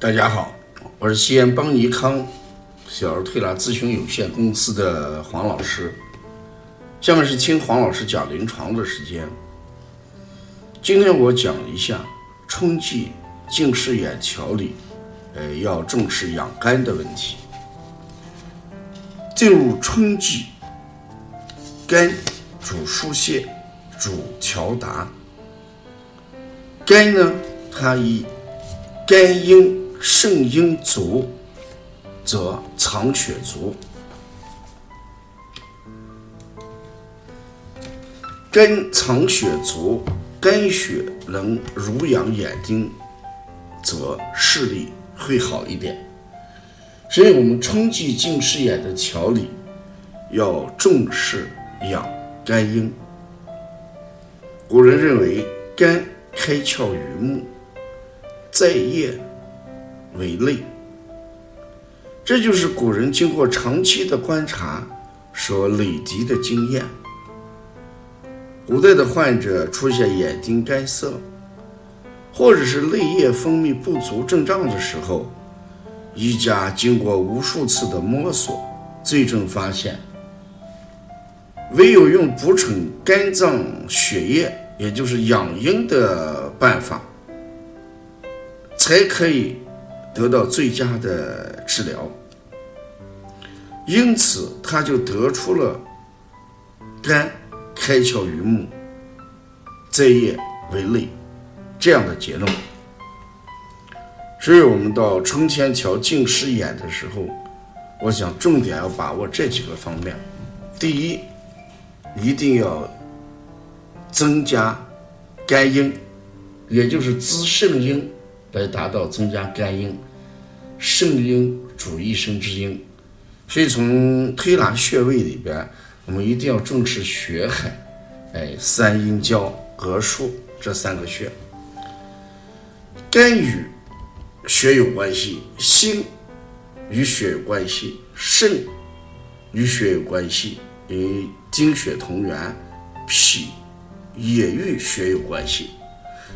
大家好，我是西安邦尼康小儿推拿咨询有限公司的黄老师。下面是听黄老师讲临床的时间。今天我讲一下春季近视眼调理，呃，要重视养肝的问题。进入春季，肝主疏泄，主调达。肝呢，它以肝阴、肾阴足，则藏血足；肝藏血足，肝血能濡养眼睛，则视力会好一点。所以，我们春季近视眼的调理要重视养肝阴。古人认为，肝。开窍于目，在叶为泪。这就是古人经过长期的观察所累积的经验。古代的患者出现眼睛干涩，或者是泪液分泌不足症状的时候，医家经过无数次的摸索，最终发现，唯有用补充肝脏血液。也就是养阴的办法，才可以得到最佳的治疗。因此，他就得出了肝开窍于目，在叶为泪这样的结论。所以，我们到春天调近视眼的时候，我想重点要把握这几个方面。第一，一定要。增加肝阴，也就是滋肾阴，来达到增加肝阴。肾阴主一生之阴，所以从推拿穴位里边，我们一定要重视血海，哎，三阴交、膈腧这三个穴。肝与血有关系，心与血有关系，肾与血有关系，与精血同源，脾。也与血有关系，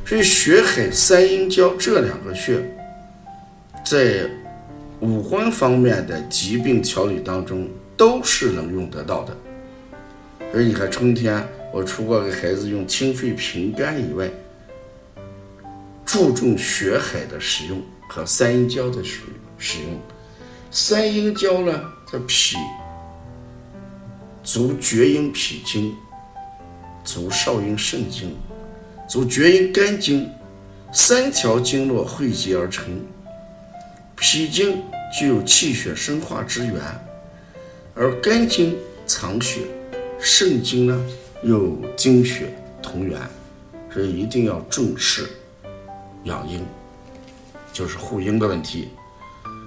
所以血海三阴交这两个穴，在五官方面的疾病调理当中都是能用得到的。所以你看，春天我除过给孩子用清肺平肝以外，注重血海的使用和三阴交的使使用。三阴交呢，在脾足厥阴脾经。足少阴肾经，足厥阴肝经，三条经络汇集而成。脾经具有气血生化之源，而肝经藏血，肾经呢又精血同源，所以一定要重视养阴，就是护阴的问题。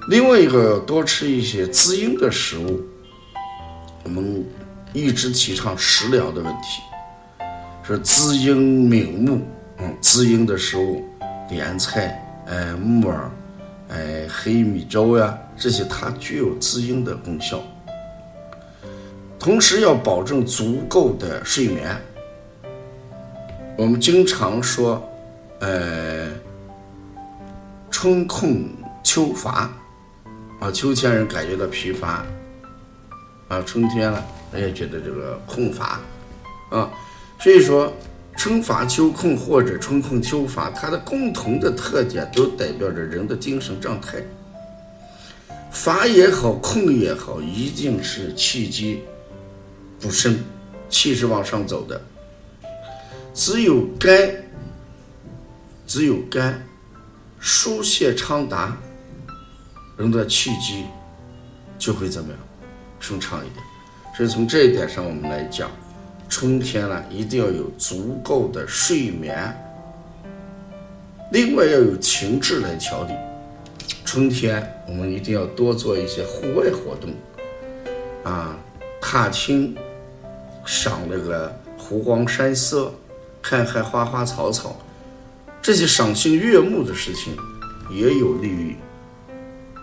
另外一个，多吃一些滋阴的食物。我们一直提倡食疗的问题。是滋阴明目，嗯，滋阴的食物，莲菜，哎，木耳，哎，黑米粥呀，这些它具有滋阴的功效。同时要保证足够的睡眠。我们经常说，呃，春困秋乏，啊，秋天人感觉到疲乏，啊，春天了，人也觉得这个困乏，啊。所以说，春乏秋困或者春困秋乏，它的共同的特点都代表着人的精神状态。乏也好，困也好，一定是气机不升，气是往上走的。只有肝，只有肝疏泄畅达，人的气机就会怎么样顺畅一点。所以从这一点上，我们来讲。春天呢，一定要有足够的睡眠，另外要有情志来调理。春天我们一定要多做一些户外活动，啊，踏青、赏那个湖光山色、看看花花草草，这些赏心悦目的事情，也有利于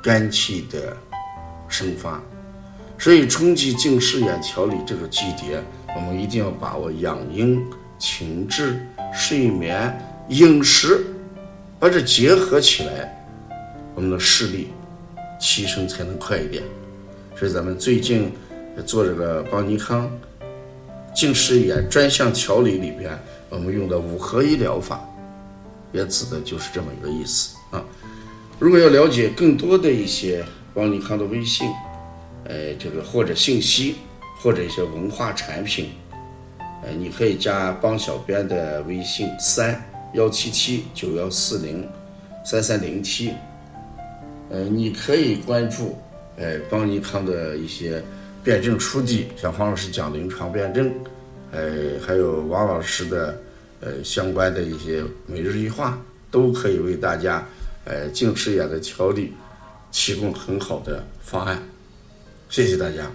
肝气的生发。所以春季近视眼调理这个季节。我们一定要把握养阴、情志、睡眠、饮食，把这结合起来，我们的视力提升才能快一点。所以咱们最近做这个邦尼康近视眼专项调理里边，我们用的五合一疗法，也指的就是这么一个意思啊。如果要了解更多的一些邦尼康的微信，呃，这个或者信息，或者一些文化产品，呃，你可以加帮小编的微信三幺七七九幺四零三三零七，呃，你可以关注呃邦尼康的一些辩证书籍，像黄老师讲临床辩证，呃，还有王老师的呃相关的一些每日一话，都可以为大家呃近视眼的调理提供很好的方案。谢谢大家。